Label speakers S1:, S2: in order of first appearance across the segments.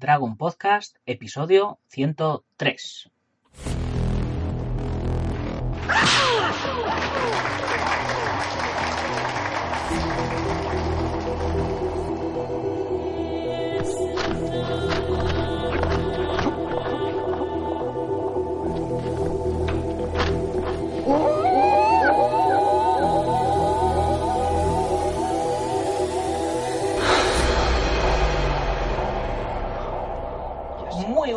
S1: Dragon Podcast, episodio 103.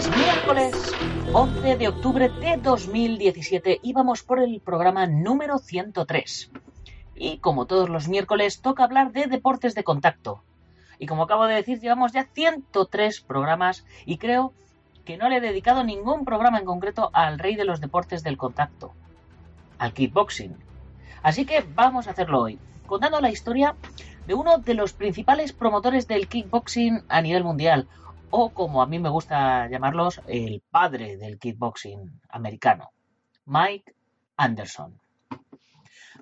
S1: Es miércoles 11 de octubre de 2017 y vamos por el programa número 103. Y como todos los miércoles toca hablar de deportes de contacto. Y como acabo de decir, llevamos ya 103 programas y creo que no le he dedicado ningún programa en concreto al rey de los deportes del contacto, al kickboxing. Así que vamos a hacerlo hoy, contando la historia de uno de los principales promotores del kickboxing a nivel mundial, o como a mí me gusta llamarlos, el padre del kickboxing americano, Mike Anderson.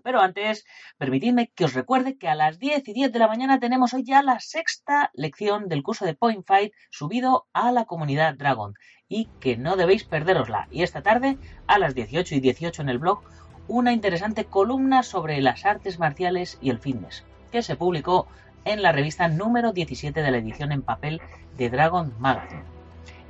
S1: Pero antes, permitidme que os recuerde que a las 10 y 10 de la mañana tenemos hoy ya la sexta lección del curso de Point Fight subido a la comunidad Dragon y que no debéis perderosla. Y esta tarde, a las 18 y 18 en el blog, una interesante columna sobre las artes marciales y el fitness, que se publicó en la revista número 17 de la edición en papel de Dragon Magazine.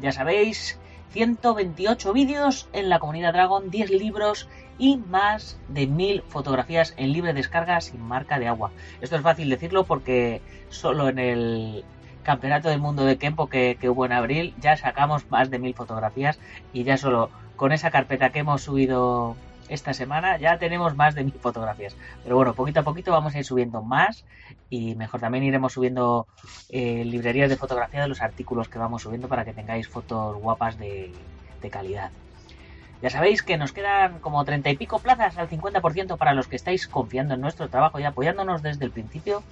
S1: Ya sabéis, 128 vídeos en la comunidad Dragon, 10 libros y más de 1000 fotografías en libre descarga sin marca de agua. Esto es fácil decirlo porque solo en el Campeonato del Mundo de Kempo que, hubo en abril ya sacamos más de 1000 fotografías y ya solo con esa carpeta que hemos subido esta semana ya tenemos más de mil fotografías. Pero bueno, poquito a poquito vamos a ir subiendo más y mejor también iremos subiendo eh, librerías de fotografía de los artículos que vamos subiendo para que tengáis fotos guapas de, calidad. Ya sabéis que nos quedan como treinta y pico plazas al 50% para los que estáis confiando en nuestro trabajo y apoyándonos desde el principio,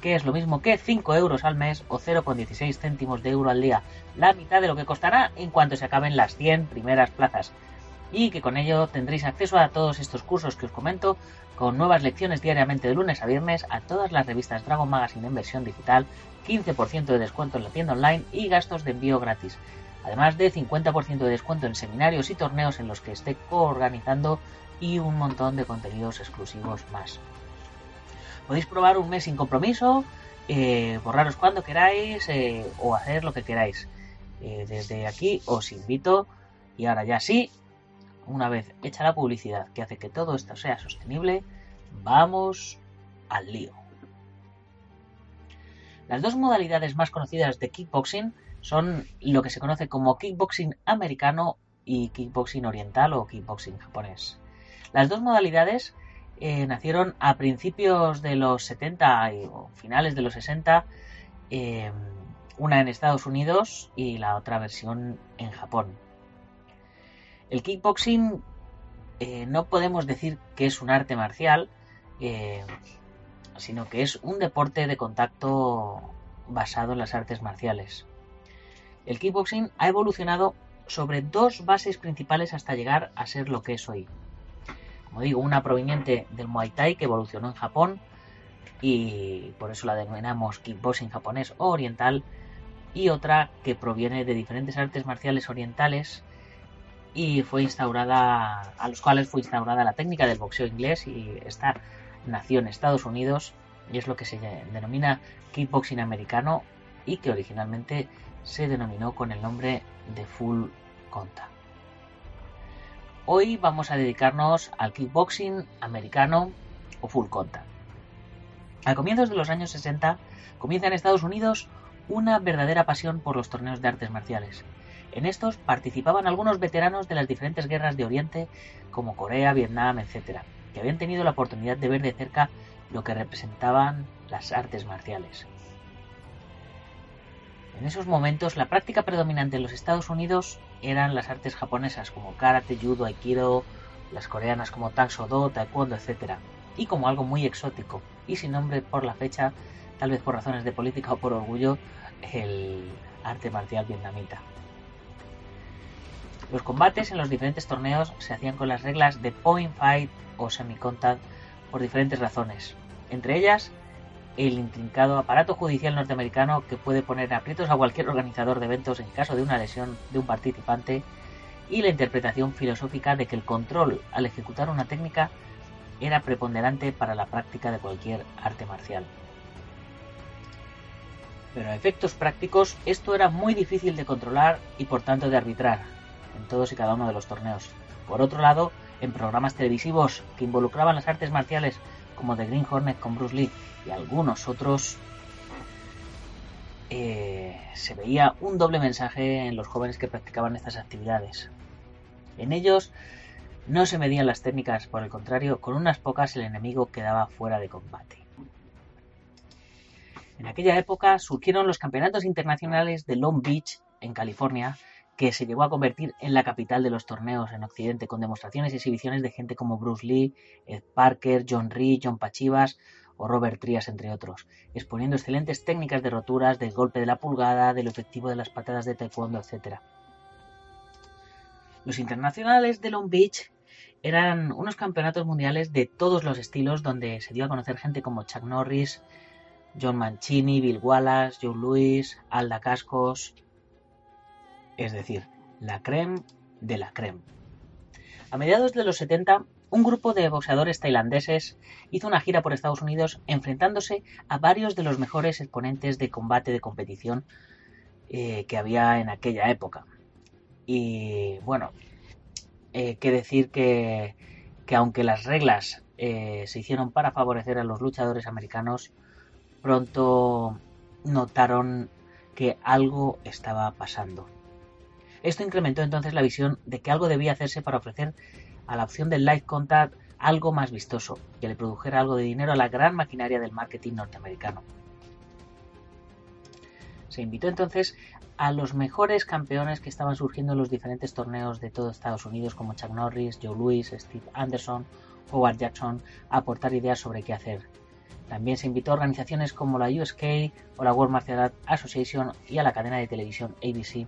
S1: que es lo mismo que 5 euros al mes o 0,16 céntimos de euro al día, la mitad de lo que costará en cuanto se acaben las 100 primeras plazas y que con ello tendréis acceso a todos estos cursos que os comento, con nuevas lecciones diariamente de lunes a viernes, a todas las revistas Dragon Magazine en versión digital, 15% de descuento en la tienda online y gastos de envío gratis. Además de 50% de descuento en seminarios y torneos en los que esté coorganizando y un montón de contenidos exclusivos más. Podéis probar un mes sin compromiso, eh, borraros cuando queráis eh, o hacer lo que queráis. Eh, desde aquí os invito, y ahora ya sí, una vez hecha la publicidad que hace que todo esto sea sostenible, vamos al lío. Las dos modalidades más conocidas de kickboxing son lo que se conoce como kickboxing americano y kickboxing oriental o kickboxing japonés. Las dos modalidades eh, nacieron a principios de los 70 o finales de los 60, eh, una en Estados Unidos y la otra versión en Japón. El kickboxing eh, no podemos decir que es un arte marcial, eh, sino que es un deporte de contacto basado en las artes marciales. El kickboxing ha evolucionado sobre dos bases principales hasta llegar a ser lo que es hoy. Como digo, una proveniente del Muay Thai que evolucionó en Japón y por eso la denominamos kickboxing japonés o oriental y otra que proviene de diferentes artes marciales orientales y fue instaurada, a los cuales fue instaurada la técnica del boxeo inglés y esta nació en Estados Unidos y es lo que se denomina kickboxing americano y que originalmente se denominó con el nombre de full contact. Hoy vamos a dedicarnos al kickboxing americano o full contact. A comienzos de los años 60 comienza en Estados Unidos una verdadera pasión por los torneos de artes marciales en estos participaban algunos veteranos de las diferentes guerras de Oriente, como Corea, Vietnam, etc. que habían tenido la oportunidad de ver de cerca lo que representaban las artes marciales. En esos momentos, la práctica predominante en los Estados Unidos eran las artes japonesas como karate, judo, aikido, las coreanas como tang do, taekwondo, etc. Y como algo muy exótico y sin nombre por la fecha, tal vez por razones de política o por orgullo, el arte marcial vietnamita. Los combates en los diferentes torneos se hacían con las reglas de point fight o semi-contact por diferentes razones. Entre ellas, el intrincado aparato judicial norteamericano que puede poner aprietos a cualquier organizador de eventos en caso de una lesión de un participante y la interpretación filosófica de que el control al ejecutar una técnica era preponderante para la práctica de cualquier arte marcial. Pero a efectos prácticos esto era muy difícil de controlar y por tanto de arbitrar en todos y cada uno de los torneos. Por otro lado, en programas televisivos que involucraban las artes marciales como The Green Hornet con Bruce Lee y algunos otros, eh, se veía un doble mensaje en los jóvenes que practicaban estas actividades. En ellos no se medían las técnicas, por el contrario, con unas pocas el enemigo quedaba fuera de combate. En aquella época surgieron los campeonatos internacionales de Long Beach, en California, que se llegó a convertir en la capital de los torneos en Occidente, con demostraciones y exhibiciones de gente como Bruce Lee, Ed Parker, John Reed, John Pachivas o Robert Trias, entre otros, exponiendo excelentes técnicas de roturas, del golpe de la pulgada, del efectivo de las patadas de taekwondo, etc. Los internacionales de Long Beach eran unos campeonatos mundiales de todos los estilos donde se dio a conocer gente como Chuck Norris, John Mancini, Bill Wallace, Joe Louis, Alda Cascos, es decir, la creme de la creme. A mediados de los 70, un grupo de boxeadores tailandeses hizo una gira por Estados Unidos enfrentándose a varios de los mejores exponentes de combate de competición eh, que había en aquella época. Y bueno, eh, que decir que, aunque las reglas eh, se hicieron para favorecer a los luchadores americanos, pronto notaron que algo estaba pasando. Esto incrementó entonces la visión de que algo debía hacerse para ofrecer a la opción del live contact algo más vistoso, que le produjera algo de dinero a la gran maquinaria del marketing norteamericano. Se invitó entonces a los mejores campeones que estaban surgiendo en los diferentes torneos de todo Estados Unidos, como Chuck Norris, Joe Louis, Steve Anderson, Howard Jackson, a aportar ideas sobre qué hacer. También se invitó a organizaciones como la USK o la World Martial Arts Association y a la cadena de televisión ABC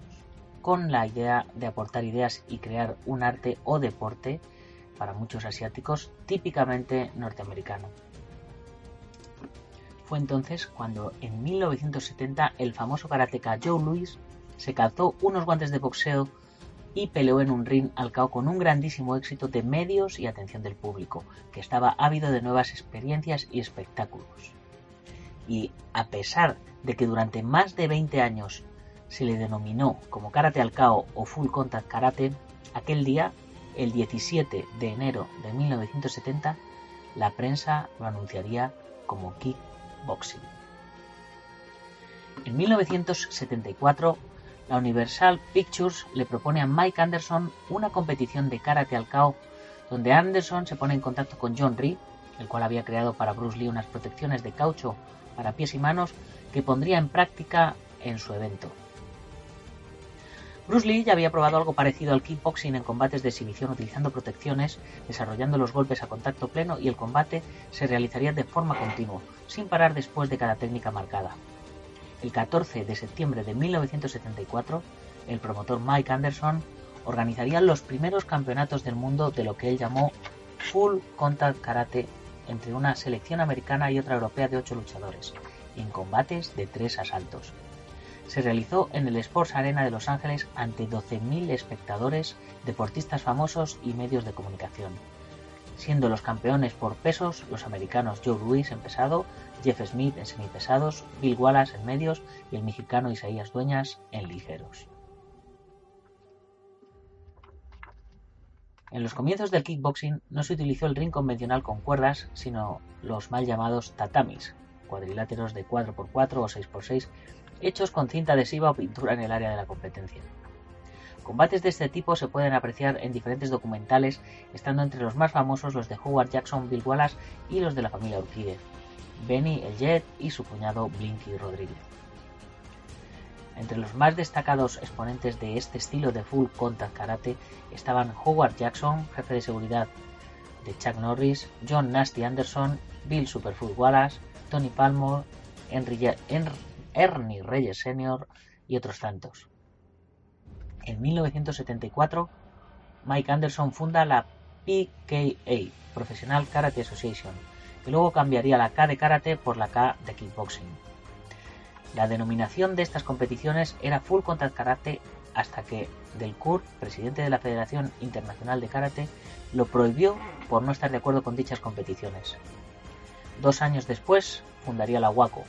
S1: con la idea de aportar ideas y crear un arte o deporte para muchos asiáticos típicamente norteamericano. Fue entonces cuando en 1970 el famoso karateca Joe Louis se calzó unos guantes de boxeo y peleó en un ring al cao con un grandísimo éxito de medios y atención del público, que estaba ávido de nuevas experiencias y espectáculos. Y a pesar de que durante más de 20 años se le denominó como Karate al Kao o Full Contact Karate, aquel día, el 17 de enero de 1970, la prensa lo anunciaría como kickboxing. En 1974, la Universal Pictures le propone a Mike Anderson una competición de karate al Kao, donde Anderson se pone en contacto con John Ree, el cual había creado para Bruce Lee unas protecciones de caucho para pies y manos que pondría en práctica en su evento. Bruce Lee ya había probado algo parecido al kickboxing en combates de exhibición utilizando protecciones, desarrollando los golpes a contacto pleno y el combate se realizaría de forma continua, sin parar después de cada técnica marcada. El 14 de septiembre de 1974, el promotor Mike Anderson organizaría los primeros campeonatos del mundo de lo que él llamó Full Contact Karate entre una selección americana y otra europea de ocho luchadores, en combates de tres asaltos se realizó en el Sports Arena de Los Ángeles ante 12.000 espectadores, deportistas famosos y medios de comunicación, siendo los campeones por pesos los americanos Joe Louis en pesado, Jeff Smith en semipesados, Bill Wallace en medios y el mexicano Isaías Dueñas en ligeros. En los comienzos del kickboxing no se utilizó el ring convencional con cuerdas, sino los mal llamados tatamis, cuadriláteros de 4x4 o 6x6 hechos con cinta adhesiva o pintura en el área de la competencia. Combates de este tipo se pueden apreciar en diferentes documentales, estando entre los más famosos los de Howard Jackson, Bill Wallace y los de la familia Urquide, Benny el Jet y su cuñado Blinky Rodríguez. Entre los más destacados exponentes de este estilo de full contact karate estaban Howard Jackson, jefe de seguridad de Chuck Norris, John Nasty Anderson, Bill Superfoot Wallace, Tony Palmore, Ernie Reyes Sr. y otros tantos. En 1974, Mike Anderson funda la PKA, Professional Karate Association, que luego cambiaría la K de karate por la K de kickboxing. La denominación de estas competiciones era Full Contact Karate hasta que Delcourt, presidente de la Federación Internacional de Karate, lo prohibió por no estar de acuerdo con dichas competiciones. Dos años después fundaría la WACO,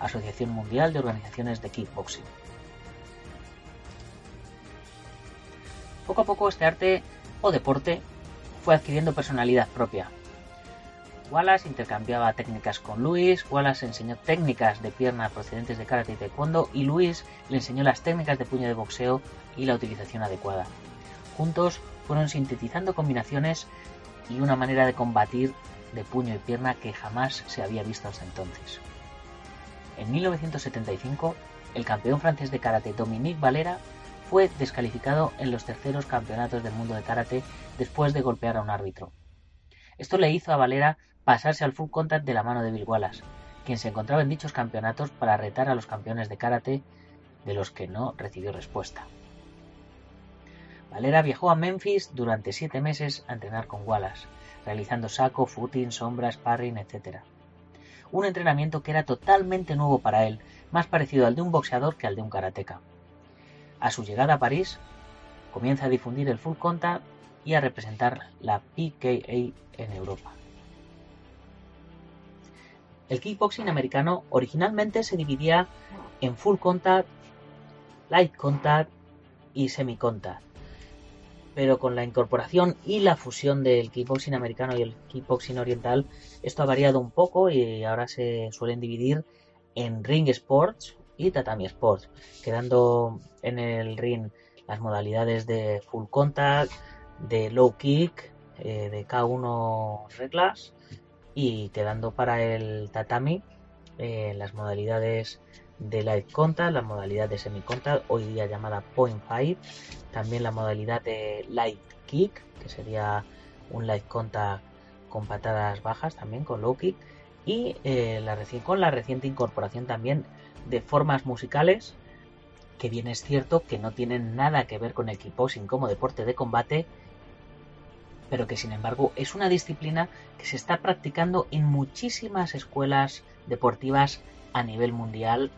S1: Asociación Mundial de Organizaciones de Kickboxing. Poco a poco este arte o deporte fue adquiriendo personalidad propia. Wallace intercambiaba técnicas con Luis, Wallace enseñó técnicas de pierna procedentes de karate y taekwondo y Luis le enseñó las técnicas de puño de boxeo y la utilización adecuada. Juntos fueron sintetizando combinaciones y una manera de combatir de puño y pierna que jamás se había visto hasta entonces. En 1975, el campeón francés de karate Dominique Valera fue descalificado en los terceros campeonatos del mundo de karate después de golpear a un árbitro. Esto le hizo a Valera pasarse al full contact de la mano de Bill Wallace, quien se encontraba en dichos campeonatos para retar a los campeones de karate de los que no recibió respuesta. Valera viajó a Memphis durante siete meses a entrenar con Wallace, realizando saco, footing, sombra, sparring, etc. Un entrenamiento que era totalmente nuevo para él, más parecido al de un boxeador que al de un karateca. A su llegada a París, comienza a difundir el full contact y a representar la PKA en Europa. El kickboxing americano originalmente se dividía en full contact, light contact y semi contact. Pero con la incorporación y la fusión del kickboxing americano y el kickboxing oriental, esto ha variado un poco y ahora se suelen dividir en ring sports y tatami sports, quedando en el ring las modalidades de full contact, de low kick, eh, de K1 reglas y quedando para el tatami eh, las modalidades de light contact, la modalidad de semi contact, hoy día llamada point five, también la modalidad de light kick, que sería un light contact con patadas bajas, también con low kick, y eh, la con la reciente incorporación también de formas musicales, que bien es cierto que no tienen nada que ver con el kickboxing como deporte de combate, pero que sin embargo es una disciplina que se está practicando en muchísimas escuelas deportivas a nivel mundial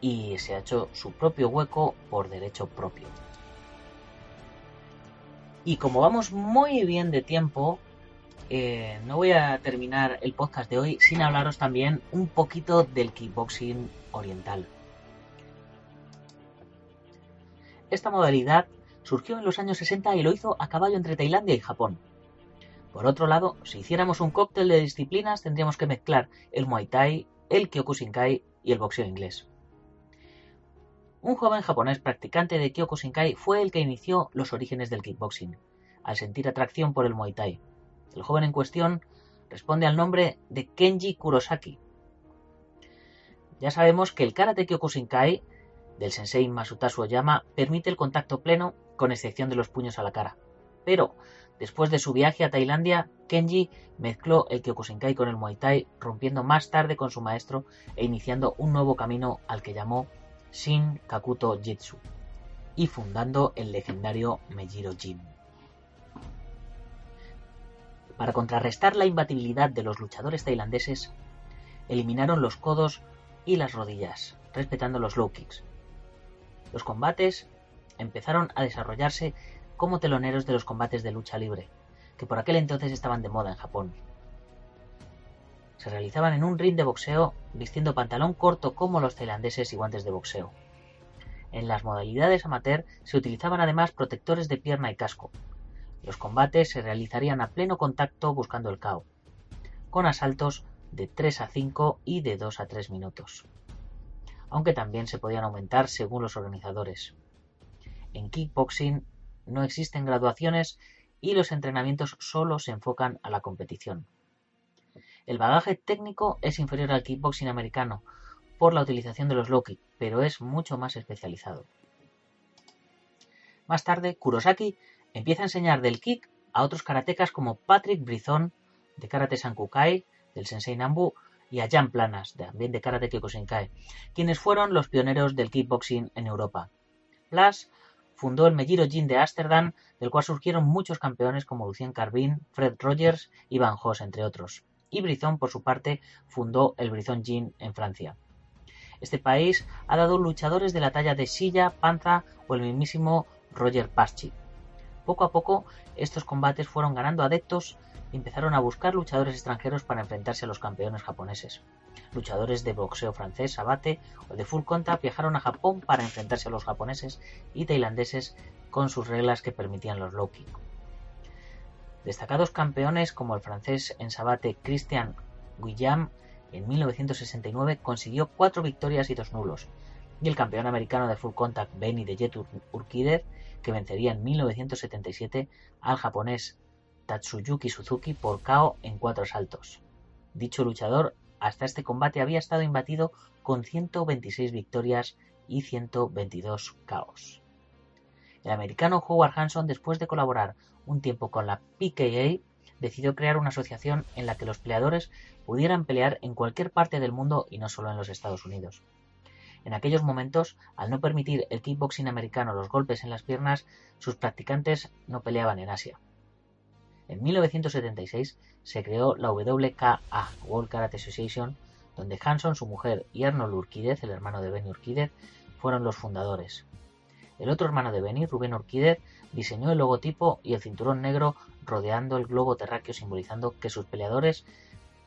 S1: y se ha hecho su propio hueco por derecho propio. Y como vamos muy bien de tiempo, eh, no voy a terminar el podcast de hoy sin hablaros también un poquito del kickboxing oriental. Esta modalidad surgió en los años 60 y lo hizo a caballo entre Tailandia y Japón. Por otro lado, si hiciéramos un cóctel de disciplinas, tendríamos que mezclar el Muay Thai, el Kyokushinkai y el boxeo inglés. Un joven japonés practicante de Kyokushinkai fue el que inició los orígenes del kickboxing, al sentir atracción por el Muay Thai. El joven en cuestión responde al nombre de Kenji Kurosaki. Ya sabemos que el karate Kyokushinkai del sensei Masutasu Oyama permite el contacto pleno con excepción de los puños a la cara. Pero, después de su viaje a Tailandia, Kenji mezcló el Kyokushinkai con el Muay Thai, rompiendo más tarde con su maestro e iniciando un nuevo camino al que llamó Shin Kakuto Jitsu y fundando el legendario Mejiro Jin. Para contrarrestar la imbatibilidad de los luchadores tailandeses, eliminaron los codos y las rodillas, respetando los low kicks. Los combates empezaron a desarrollarse como teloneros de los combates de lucha libre, que por aquel entonces estaban de moda en Japón. Se realizaban en un ring de boxeo vistiendo pantalón corto como los tailandeses y guantes de boxeo. En las modalidades amateur se utilizaban además protectores de pierna y casco. Los combates se realizarían a pleno contacto buscando el KO, con asaltos de 3 a 5 y de 2 a 3 minutos, aunque también se podían aumentar según los organizadores. en kickboxing no existen graduaciones y los entrenamientos solo se enfocan a la competición. El bagaje técnico es inferior al kickboxing americano por la utilización de los low kick, pero es mucho más especializado. Más tarde, Kurosaki empieza a enseñar del kick a otros karatecas como Patrick Brizon de Karate Sankukai, del Sensei Nambu, y a Jan Planas, también de Karate Kyokushinkai, quienes fueron los pioneros del kickboxing en Europa. Plas fundó el Mejiro Jin de Ámsterdam, del cual surgieron muchos campeones como Lucien Carvin, Fred Rogers y Van Hoss, entre otros. Y Brizon, por su parte, fundó el Brizon Jin en Francia. Este país ha dado luchadores de la talla de Silla, Panza o el mismísimo Roger Paschi. Poco a poco, estos combates fueron ganando adeptos y empezaron a buscar luchadores extranjeros para enfrentarse a los campeones japoneses. Luchadores de boxeo francés, Sabate o de full contact viajaron a Japón para enfrentarse a los japoneses y tailandeses con sus reglas que permitían los low. Destacados campeones como el francés en Sabate Christian Guillaume en 1969 consiguió cuatro victorias y dos nulos, y el campeón americano de full contact Benny de Jet Urquider que vencería en 1977 al japonés Tatsuyuki Suzuki por KO en cuatro asaltos. Dicho luchador hasta este combate había estado imbatido con 126 victorias y 122 KOs. El americano Howard Hanson, después de colaborar un tiempo con la PKA, decidió crear una asociación en la que los peleadores pudieran pelear en cualquier parte del mundo y no solo en los Estados Unidos. En aquellos momentos, al no permitir el kickboxing americano los golpes en las piernas, sus practicantes no peleaban en Asia. En 1976 se creó la WKA, World Karate Association, donde Hanson, su mujer y Arnold Urquidez, el hermano de Benny Urquidez, fueron los fundadores. El otro hermano de Benny, Rubén Urquidez, diseñó el logotipo y el cinturón negro rodeando el globo terráqueo simbolizando que sus peleadores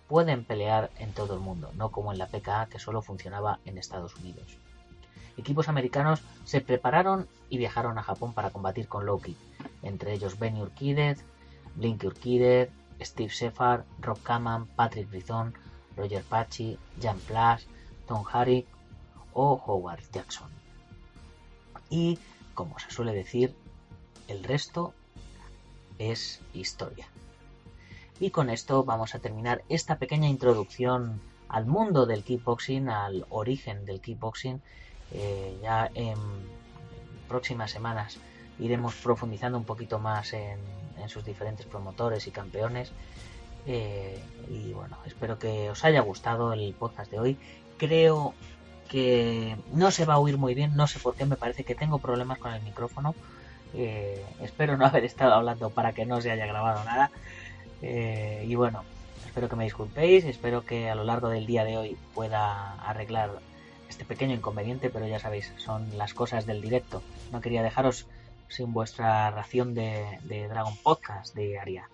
S1: pueden pelear en todo el mundo, no como en la PKA que solo funcionaba en Estados Unidos. Equipos americanos se prepararon y viajaron a Japón para combatir con Loki, entre ellos Benny Urquidez, Blinky Urquidez, Steve Shepard, Rob Kaman, Patrick Brizon, Roger Pachi, Jan Plash, Tom Harry o Howard Jackson. Y, como se suele decir, el resto es historia. Y con esto vamos a terminar esta pequeña introducción al mundo del kickboxing, al origen del kickboxing. Eh, ya en, próximas semanas iremos profundizando un poquito más en, sus diferentes promotores y campeones. Eh, y bueno, espero que os haya gustado el podcast de hoy. Creo que no se va a oír muy bien, no sé por qué, me parece que tengo problemas con el micrófono. Eh, espero no haber estado hablando para que no se haya grabado nada. Eh, y bueno, espero que me disculpéis, espero que a lo largo del día de hoy pueda arreglar este pequeño inconveniente, pero ya sabéis, son las cosas del directo. No quería dejaros sin vuestra ración de, Dragon Podcast de Aria.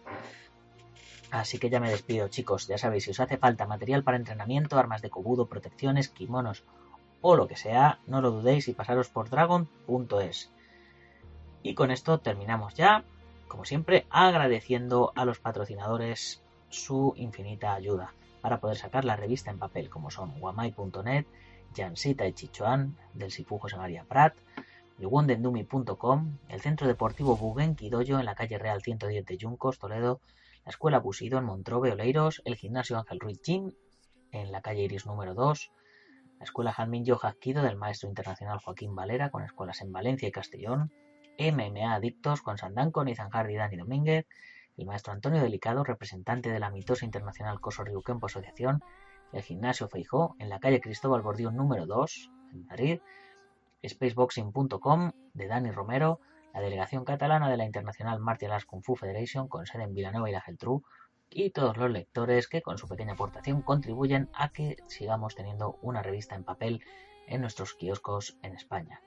S1: Así que ya me despido, chicos. Ya sabéis, si os hace falta material para entrenamiento, armas de cobudo, protecciones, kimonos o lo que sea, no lo dudéis y pasaros por dragon.es. Y con esto terminamos ya como siempre, agradeciendo a los patrocinadores su infinita ayuda para poder sacar la revista en papel, como son guamai.net, Jansita y Chichoan, del Sifu José María Prat, Wondendumi.com, el Centro Deportivo Bugenki Doyo en la calle Real 110 de Yuncos, Toledo, la Escuela Busido en Montrobe, Oleiros, el Gimnasio Ángel Ruiz Gym en la calle Iris número 2, la Escuela Janmin Yojaquido del Maestro Internacional Joaquín Valera, con escuelas en Valencia y Castellón, MMA Adictos con Sandanco, Nizan Hardy y Dani Domínguez, el maestro Antonio Delicado, representante de la mitosa internacional Coso Riuquempo Asociación, el gimnasio Feijó, en la calle Cristóbal Bordión número 2, en Madrid, spaceboxing.com de Dani Romero, la delegación catalana de la Internacional Martial Arts Kung Fu Federation con sede en Vilanova y la Geltrú, y todos los lectores que con su pequeña aportación contribuyen a que sigamos teniendo una revista en papel en nuestros kioscos en España.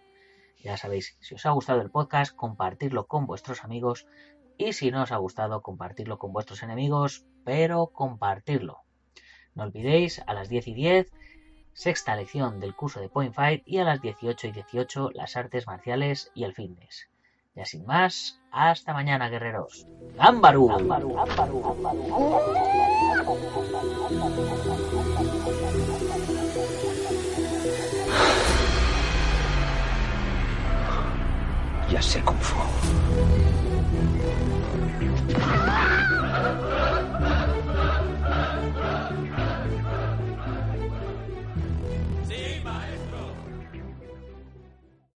S1: Ya sabéis, si os ha gustado el podcast, compartirlo con vuestros amigos y si no os ha gustado, compartirlo con vuestros enemigos, pero compartirlo. No olvidéis, a las 10 y 10, sexta lección del curso de Point Fight y a las 18 y 18 las artes marciales y el fitness. Ya sin más, hasta mañana, guerreros. ¡Ámbaru! Ya sé Kung Fu.